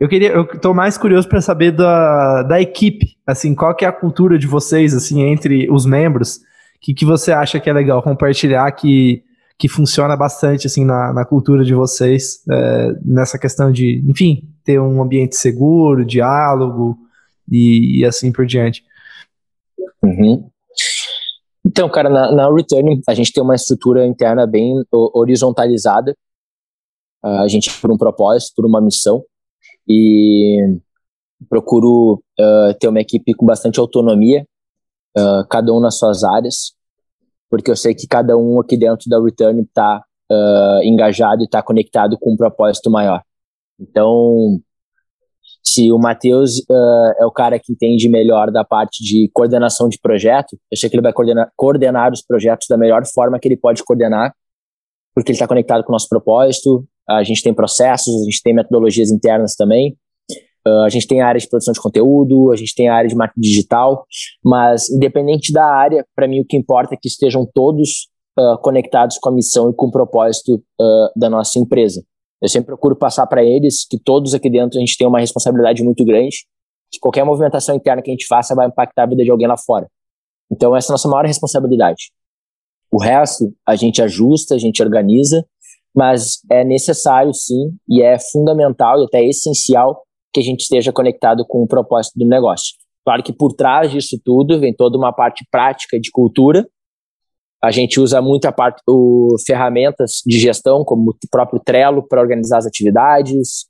eu queria, eu tô mais curioso para saber da, da equipe, assim, qual que é a cultura de vocês, assim, entre os membros, que que você acha que é legal compartilhar que que funciona bastante assim na, na cultura de vocês é, nessa questão de, enfim, ter um ambiente seguro, diálogo e, e assim por diante. Uhum. Então, cara, na, na Return a gente tem uma estrutura interna bem horizontalizada. Uh, a gente por um propósito, por uma missão e procuro uh, ter uma equipe com bastante autonomia, uh, cada um nas suas áreas, porque eu sei que cada um aqui dentro da Return está uh, engajado e está conectado com um propósito maior. Então, se o Matheus é o cara que entende melhor da parte de coordenação de projeto, eu sei que ele vai coordenar, coordenar os projetos da melhor forma que ele pode coordenar, porque ele está conectado com o nosso propósito, a gente tem processos, a gente tem metodologias internas também. Uh, a gente tem área de produção de conteúdo, a gente tem área de marketing digital, mas independente da área, para mim o que importa é que estejam todos uh, conectados com a missão e com o propósito uh, da nossa empresa. Eu sempre procuro passar para eles que todos aqui dentro a gente tem uma responsabilidade muito grande, que qualquer movimentação interna que a gente faça vai impactar a vida de alguém lá fora. Então essa é a nossa maior responsabilidade. O resto a gente ajusta, a gente organiza, mas é necessário sim e é fundamental e até essencial que a gente esteja conectado com o propósito do negócio. Claro que por trás disso tudo vem toda uma parte prática de cultura. A gente usa muita parte o, ferramentas de gestão, como o próprio Trello para organizar as atividades.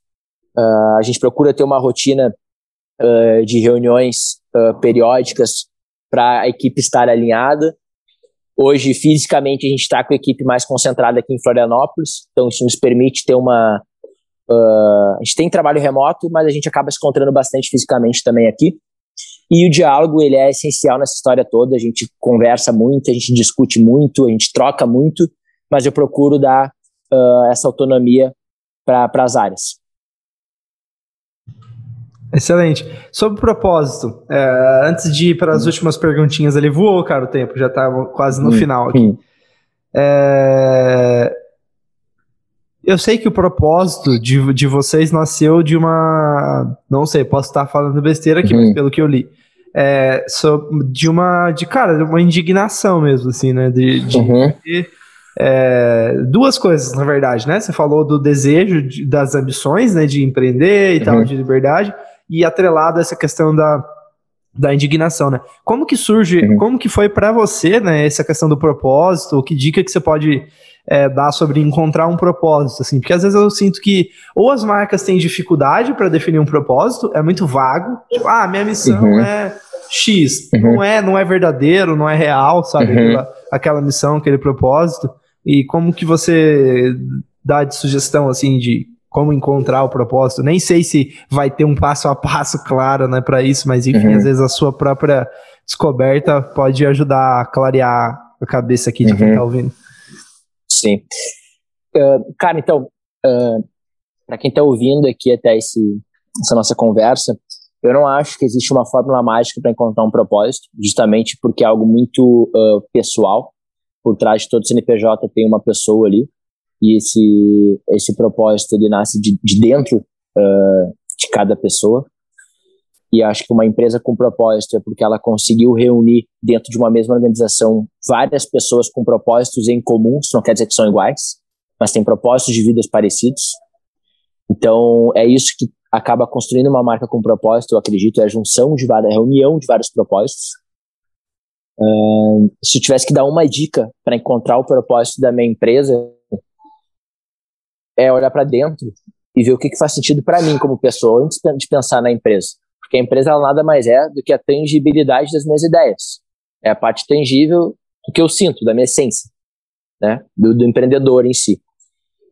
Uh, a gente procura ter uma rotina uh, de reuniões uh, periódicas para a equipe estar alinhada. Hoje, fisicamente, a gente está com a equipe mais concentrada aqui em Florianópolis, então isso nos permite ter uma. Uh, a gente tem trabalho remoto, mas a gente acaba se encontrando bastante fisicamente também aqui. E o diálogo, ele é essencial nessa história toda. A gente conversa muito, a gente discute muito, a gente troca muito, mas eu procuro dar uh, essa autonomia para as áreas. Excelente. Sobre o propósito, é, antes de ir para as últimas perguntinhas ali, voou, cara, o tempo, já está quase no hum, final aqui. Hum. É, eu sei que o propósito de, de vocês nasceu de uma. Não sei, posso estar falando besteira aqui, mas uhum. pelo que eu li. É, de uma. De, cara, de uma indignação mesmo, assim, né? De, de, uhum. de é, duas coisas, na verdade, né? Você falou do desejo, de, das ambições, né? De empreender e uhum. tal, de liberdade e atrelado a essa questão da, da indignação, né? Como que surge, uhum. como que foi para você, né, essa questão do propósito, que dica que você pode é, dar sobre encontrar um propósito, assim? Porque às vezes eu sinto que ou as marcas têm dificuldade para definir um propósito, é muito vago, tipo, ah, minha missão uhum. é X, uhum. não é, não é verdadeiro, não é real, sabe? Uhum. Aquela, aquela missão, aquele propósito. E como que você dá de sugestão, assim, de como encontrar o propósito. Nem sei se vai ter um passo a passo claro, né, para isso, mas enfim, uhum. às vezes a sua própria descoberta pode ajudar a clarear a cabeça aqui de uhum. quem tá ouvindo. Sim. Uh, cara, então, uh, para quem tá ouvindo aqui até esse, essa nossa conversa, eu não acho que existe uma fórmula mágica para encontrar um propósito, justamente porque é algo muito uh, pessoal. Por trás de todo CNPJ tem uma pessoa ali, e esse, esse propósito ele nasce de, de dentro de cada pessoa. E acho que uma empresa com propósito é porque ela conseguiu reunir dentro de uma mesma organização várias pessoas com propósitos em comum, isso não quer dizer que são iguais, mas têm propósitos de vidas parecidos. Então, é isso que acaba construindo uma marca com propósito, eu acredito, é a junção de várias, a reunião de vários propósitos. Uh, se eu tivesse que dar uma dica para encontrar o propósito da minha empresa, é olhar para dentro e ver o que, que faz sentido para mim como pessoa antes de pensar na empresa. Porque a empresa nada mais é do que a tangibilidade das minhas ideias. É a parte tangível do que eu sinto, da minha essência, né? do, do empreendedor em si.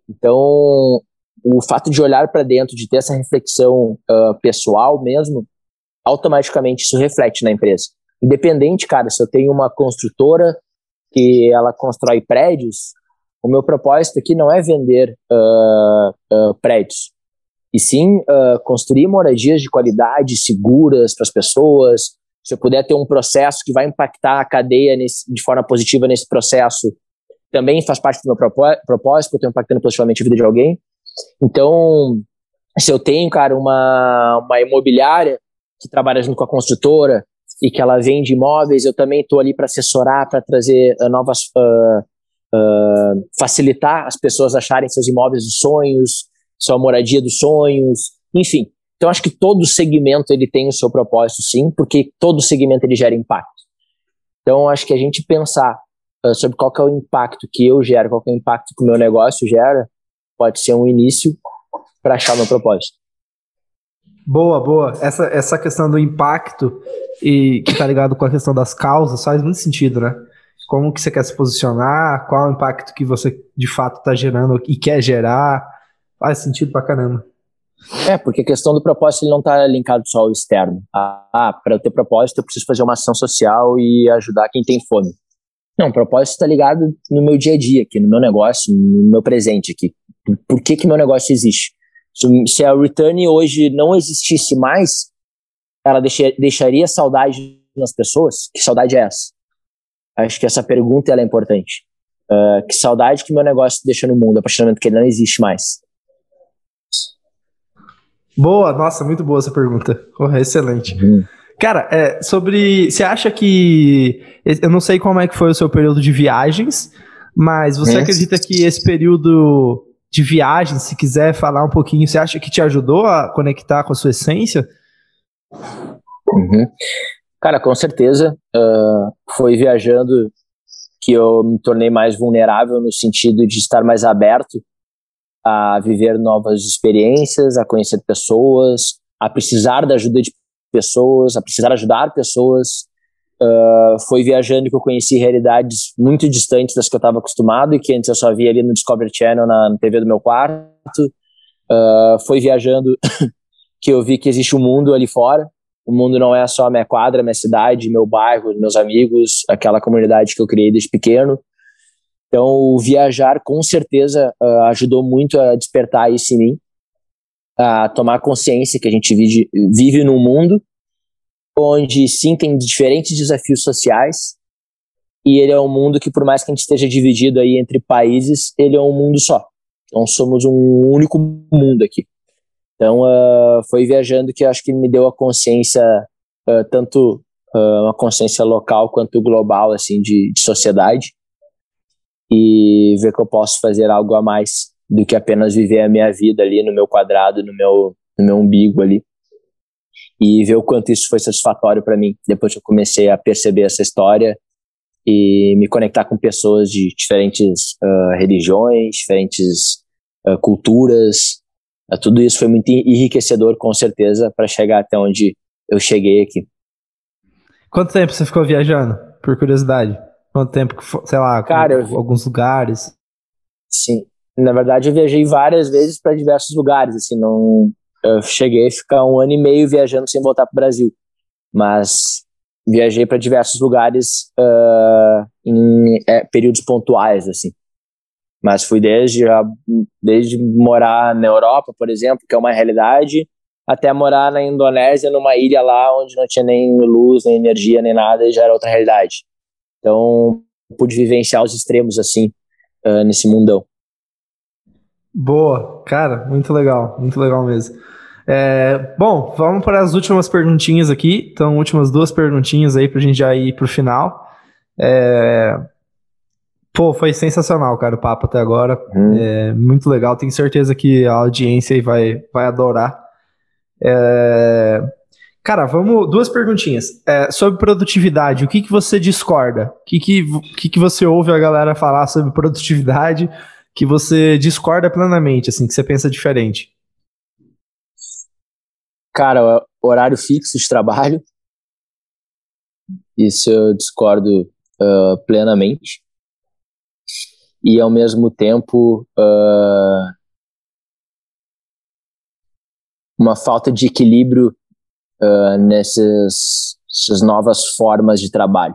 Então, o fato de olhar para dentro, de ter essa reflexão uh, pessoal mesmo, automaticamente isso reflete na empresa. Independente, cara, se eu tenho uma construtora que ela constrói prédios, o meu propósito aqui não é vender uh, uh, prédios, e sim construir moradias de qualidade, seguras para as pessoas. Se eu puder ter um processo que vai impactar a cadeia nesse, de forma positiva nesse processo, também faz parte do meu propósito, eu estou impactando positivamente a vida de alguém. Então, se eu tenho, cara, uma, uma imobiliária que trabalha junto com a construtora e que ela vende imóveis, eu também estou ali para assessorar, para trazer uh, novas. Uh, uh, facilitar as pessoas acharem seus imóveis dos sonhos, sua moradia dos sonhos, enfim. Então, acho que todo segmento ele tem o seu propósito, sim, porque todo segmento ele gera impacto. Então, acho que a gente pensar sobre qual é o impacto que eu gero, qual é o impacto que o meu negócio gera, pode ser um início para achar o meu propósito. Boa, boa. Essa, essa questão do impacto e que tá ligado com a questão das causas faz muito sentido, né? Como que você quer se posicionar, qual o impacto que você de fato está gerando e quer gerar, faz sentido pra caramba. É, porque a questão do propósito ele não está linkado só ao externo. Ah, para eu ter propósito eu preciso fazer uma ação social e ajudar quem tem fome. Não, o propósito está ligado no meu dia a dia aqui, no meu negócio, no meu presente aqui por que, que meu negócio existe. Se, a Return hoje não existisse mais, ela deixaria saudade nas pessoas? Que saudade é essa? Acho que essa pergunta é importante. Uh, que saudade que meu negócio deixa no mundo a partir do momento que ele não existe mais? Boa, nossa, muito boa essa pergunta. Excelente. Uhum. Cara, é, sobre. Você acha que. Eu não sei como é que foi o seu período de viagens, mas você é. acredita que esse período de viagem, se quiser falar um pouquinho, você acha que te ajudou a conectar com a sua essência? Uhum. Cara, com certeza. Uh, foi viajando que eu me tornei mais vulnerável no sentido de estar mais aberto a viver novas experiências, a conhecer pessoas, a precisar da ajuda de pessoas, a precisar ajudar pessoas. Uh, foi viajando que eu conheci realidades muito distantes das que eu estava acostumado e que antes eu só via ali no Discovery Channel, na, na TV do meu quarto. Uh, foi viajando que eu vi que existe um mundo ali fora. O mundo não é só minha quadra, minha cidade, meu bairro, meus amigos, aquela comunidade que eu criei desde pequeno. Então, viajar com certeza uh, ajudou muito a despertar isso em mim, a tomar consciência que a gente vive, vive num mundo onde sim tem diferentes desafios sociais e ele é um mundo que por mais que a gente esteja dividido aí entre países, ele é um mundo só. Então somos um único mundo aqui. Então uh, foi viajando que acho que me deu a consciência uh, tanto uh, uma consciência local quanto global assim de, de sociedade e ver que eu posso fazer algo a mais do que apenas viver a minha vida ali no meu quadrado, no meu no meu umbigo ali e ver o quanto isso foi satisfatório para mim depois que eu comecei a perceber essa história e me conectar com pessoas de diferentes uh, religiões, diferentes uh, culturas. Uh, tudo isso foi muito enriquecedor, com certeza, para chegar até onde eu cheguei aqui. Quanto tempo você ficou viajando, por curiosidade? Quanto tempo, sei lá, Cara, alguns lugares? Sim, na verdade, eu viajei várias vezes para diversos lugares, assim, não eu cheguei a ficar um ano e meio viajando sem voltar para o Brasil, mas viajei para diversos lugares uh, em é, períodos pontuais, assim. Mas fui desde, desde morar na Europa, por exemplo, que é uma realidade, até morar na Indonésia, numa ilha lá onde não tinha nem luz, nem energia, nem nada, e já era outra realidade. Então, pude vivenciar os extremos, assim, uh, nesse mundão. Boa, cara, muito legal, muito legal mesmo. É, bom, vamos para as últimas perguntinhas aqui. Então, últimas duas perguntinhas aí para a gente já ir para o final. É, pô, foi sensacional, cara, o papo até agora. Hum. É, muito legal. Tenho certeza que a audiência aí vai, vai adorar. É, cara, vamos. Duas perguntinhas. É, sobre produtividade, o que, que você discorda? O que, que, que, que você ouve a galera falar sobre produtividade? que você discorda plenamente, assim, que você pensa diferente? Cara, horário fixo de trabalho. Isso eu discordo uh, plenamente. E ao mesmo tempo uh, uma falta de equilíbrio uh, nessas, novas formas de trabalho.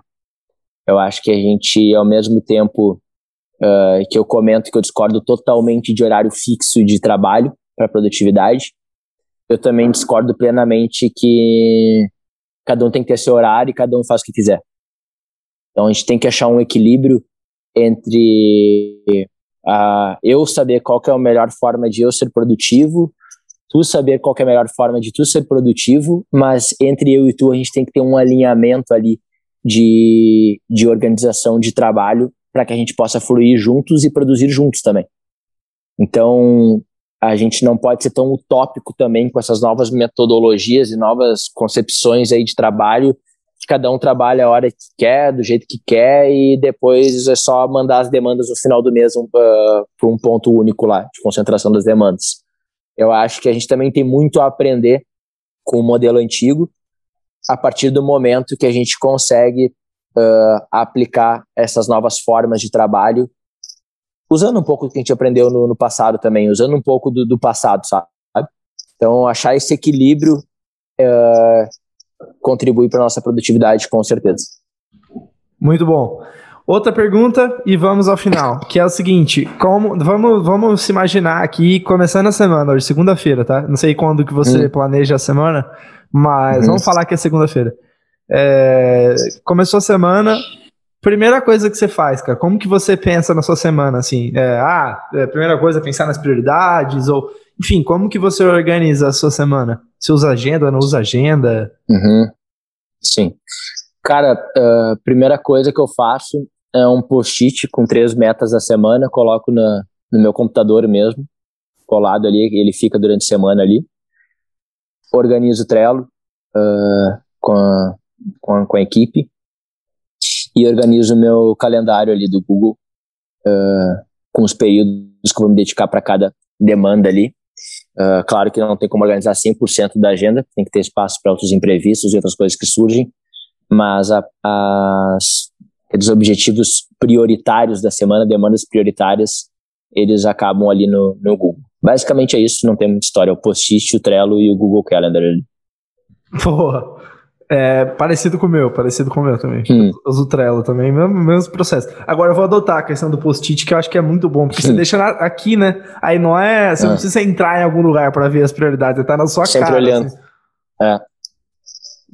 Eu acho que a gente, ao mesmo tempo, uh, que eu comento que eu discordo totalmente de horário fixo de trabalho para produtividade. Eu também discordo plenamente que cada um tem que ter seu horário e cada um faz o que quiser. Então a gente tem que achar um equilíbrio entre uh, eu saber qual é a melhor forma de eu ser produtivo, tu saber qual é a melhor forma de tu ser produtivo, mas entre eu e tu a gente tem que ter um alinhamento ali de, de organização de trabalho para que a gente possa fluir juntos e produzir juntos também. Então, a gente não pode ser tão utópico também com essas novas metodologias e novas concepções aí de trabalho, que cada um trabalha a hora que quer, do jeito que quer, e depois é só mandar as demandas no final do mês uh, para um ponto único lá, de concentração das demandas. Eu acho que a gente também tem muito a aprender com o modelo antigo, a partir do momento que a gente consegue uh, aplicar essas novas formas de trabalho, usando um pouco do que a gente aprendeu no, no passado também, usando um pouco do, do, passado, sabe? Então, achar esse equilíbrio uh, contribui para nossa produtividade, com certeza. Muito bom. Outra pergunta e vamos ao final, que é o seguinte, como vamos, vamos se imaginar aqui começando a semana, hoje segunda-feira, tá? Não sei quando que você hum. planeja a semana, mas uhum. vamos falar que é segunda-feira. É, começou a semana, primeira coisa que você faz, cara, como que você pensa na sua semana, assim? É, ah, é, primeira coisa é pensar nas prioridades, ou, enfim, como que você organiza a sua semana? Você usa agenda, não usa agenda? Uhum. Sim. Cara, uh, primeira coisa que eu faço é um post-it com três metas da semana, coloco na, no meu computador mesmo, colado ali, ele fica durante a semana ali. Organizo o Trello uh, com a, com a, com a equipe e organizo o meu calendário ali do Google uh, com os períodos que eu vou me dedicar para cada demanda ali. Uh, claro que não tem como organizar 100% da agenda, tem que ter espaço para outros imprevistos e outras coisas que surgem, mas a, as, os objetivos prioritários da semana, demandas prioritárias, eles acabam ali no, no Google. Basicamente é isso, não tem muita história. É o Post-it, o Trello e o Google Calendar ali. Boa. É parecido com o meu, parecido com o meu também. Hum. Eu uso o Trello também, mesmo, mesmo processo. Agora eu vou adotar a questão do post-it, que eu acho que é muito bom, porque hum. você deixa na, aqui, né? Aí não é. Você ah. não precisa entrar em algum lugar para ver as prioridades, tá na sua Sempre cara. olhando. Assim. É.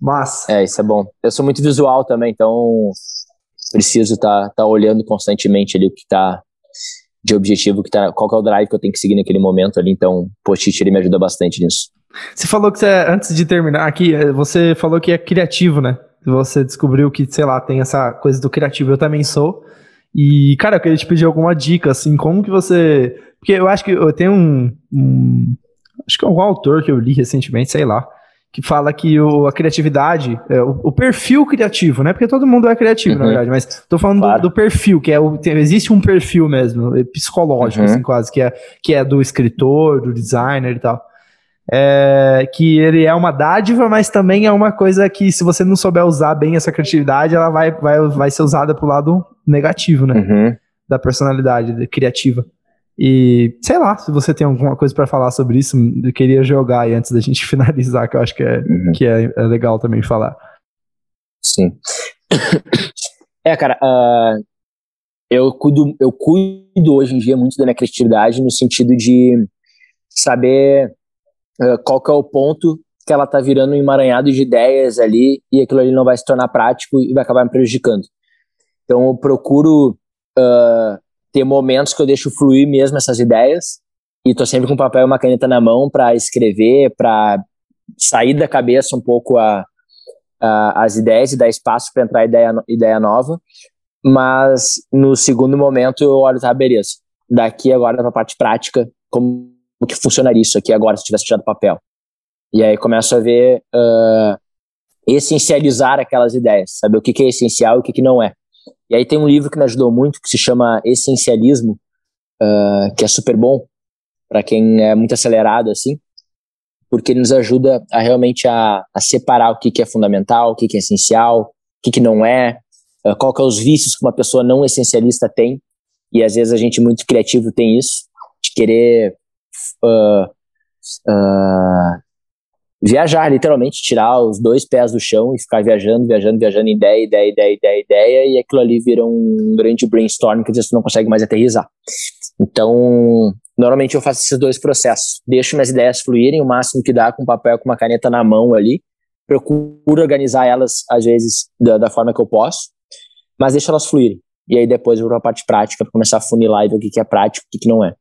Mas. É, isso é bom. Eu sou muito visual também, então preciso estar tá, tá olhando constantemente ali o que tá de objetivo, que tá, qual que é o drive que eu tenho que seguir naquele momento ali. Então, post-it me ajuda bastante nisso. Você falou que você, antes de terminar aqui, eh, você falou que é criativo, né? Você descobriu que, sei lá, tem essa coisa do criativo. Eu também sou. E, cara, eu queria te pedir alguma dica, assim, como que você. Porque eu acho que eu tenho um. um acho que é algum autor que eu li recentemente, sei lá, que fala que o, a criatividade, é, o, o, perfil criativo, né? Porque todo mundo é criativo, uhum. na verdade, mas tô falando claro. do, do, perfil, que é o, tem, existe um perfil mesmo, é psicológico, uhum. assim, quase, que é, que é do escritor, do designer e tal é, que ele é uma dádiva, mas também é uma coisa que, se você não souber usar bem essa criatividade, ela vai, vai, vai ser usada pro lado negativo, né? Uhum. Da personalidade criativa. E sei lá, se você tem alguma coisa para falar sobre isso, eu queria jogar aí antes da gente finalizar, que eu acho que é, uhum. que é, é, legal também falar. Sim. É, cara, uh, eu, cuido, eu cuido hoje em dia muito da minha criatividade no sentido de saber uh, qual que é o ponto que ela tá virando um emaranhado de ideias ali e aquilo ali não vai se tornar prático e vai acabar me prejudicando. Então eu procuro uh, ter momentos que eu deixo fluir mesmo essas ideias e tô sempre com papel e uma caneta na mão para escrever, para sair da cabeça um pouco a, a, as ideias e dar espaço para entrar ideia, ideia nova. Mas no segundo momento eu olho, tá, beleza. Daqui agora para a parte prática, como que funcionaria isso aqui agora se tivesse tirado papel? E aí começo a ver, uh, essencializar aquelas ideias, saber o que, que é essencial e o que, que não é. E aí tem um livro que me ajudou muito que se chama Essencialismo, uh, que é super bom para quem é muito acelerado assim, porque ele nos ajuda a realmente a, a separar o que, que é fundamental, o que, que é essencial, o que, que não é, uh, qual que é os vícios que uma pessoa não essencialista tem. E às vezes a gente muito criativo tem isso, de querer uh, viajar, literalmente, tirar os dois pés do chão e ficar viajando, viajando, viajando, ideia, ideia, ideia, ideia, ideia, e aquilo ali vira um grande brainstorm que você não consegue mais aterrizar. Então, normalmente eu faço esses dois processos. Deixo minhas ideias fluírem o máximo que dá, com papel, com uma caneta na mão ali. Procuro organizar elas, às vezes, da, da forma que eu posso, mas deixo elas fluírem. E aí depois eu vou para a parte prática, para começar a funilar e ver o que, que é prático e o que, que não é.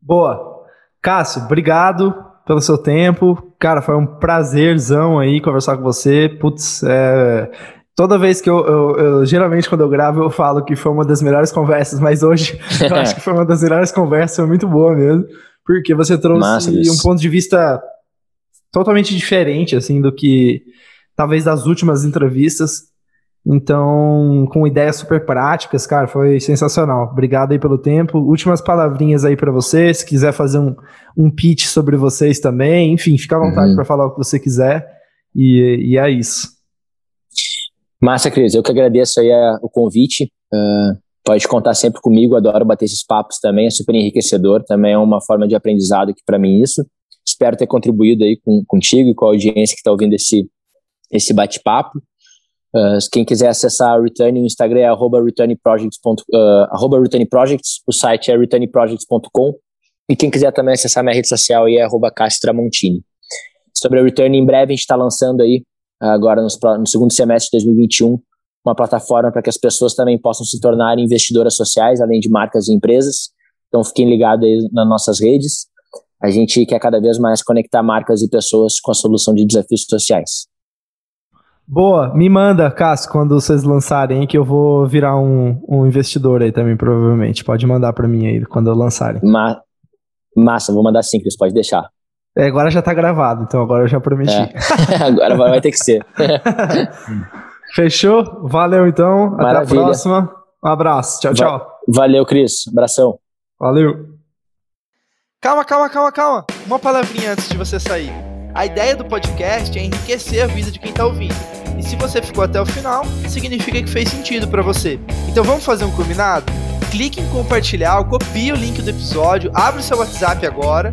Boa. Cássio, obrigado pelo seu tempo. Cara, foi um prazerzão aí conversar com você. Putz, é... toda vez que eu, eu, eu, Geralmente, quando eu gravo, eu falo que foi uma das melhores conversas, mas hoje eu acho que foi uma das melhores conversas, foi muito boa mesmo. Porque você trouxe um ponto de vista totalmente diferente, assim, do que talvez das últimas entrevistas. Então, com ideias super práticas, cara, foi sensacional. Obrigado aí pelo tempo. Últimas palavrinhas aí para você, se quiser fazer um, um pitch sobre vocês também, enfim, fica à vontade uhum. para falar o que você quiser. E, e é isso. Massa, Cris, eu que agradeço aí a, o convite. Uh, pode contar sempre comigo, adoro bater esses papos também, é super enriquecedor, também é uma forma de aprendizado aqui para mim isso. Espero ter contribuído aí com, contigo e com a audiência que está ouvindo esse, esse bate-papo. Uh, quem quiser acessar a Return, o Instagram é arroba returnprojects, uh, returnprojects, o site é returnprojects.com e quem quiser também acessar minha rede social é arroba Tramontini. Sobre a Return, em breve a gente está lançando aí, agora no segundo semestre de 2021, uma plataforma para que as pessoas também possam se tornar investidoras sociais, além de marcas e empresas. Então fiquem ligados aí nas nossas redes. A gente quer cada vez mais conectar marcas e pessoas com a solução de desafios sociais. Boa, me manda, Cássio, quando vocês lançarem, que eu vou virar um, um investidor aí também, provavelmente. Pode mandar para mim aí quando lançarem. Ma massa, vou mandar sim, Cris, pode deixar. É, agora já tá gravado, então agora eu já prometi. É. agora vai ter que ser. Fechou? Valeu então. Maravilha. Até a próxima. Um abraço. Tchau, tchau. Valeu, Cris. Abração. Valeu. Calma, calma, calma, calma. Uma palavrinha antes de você sair. A ideia do podcast é enriquecer a vida de quem está ouvindo. E se você ficou até o final, significa que fez sentido para você. Então vamos fazer um combinado? Clique em compartilhar, copie o link do episódio, abre o seu WhatsApp agora,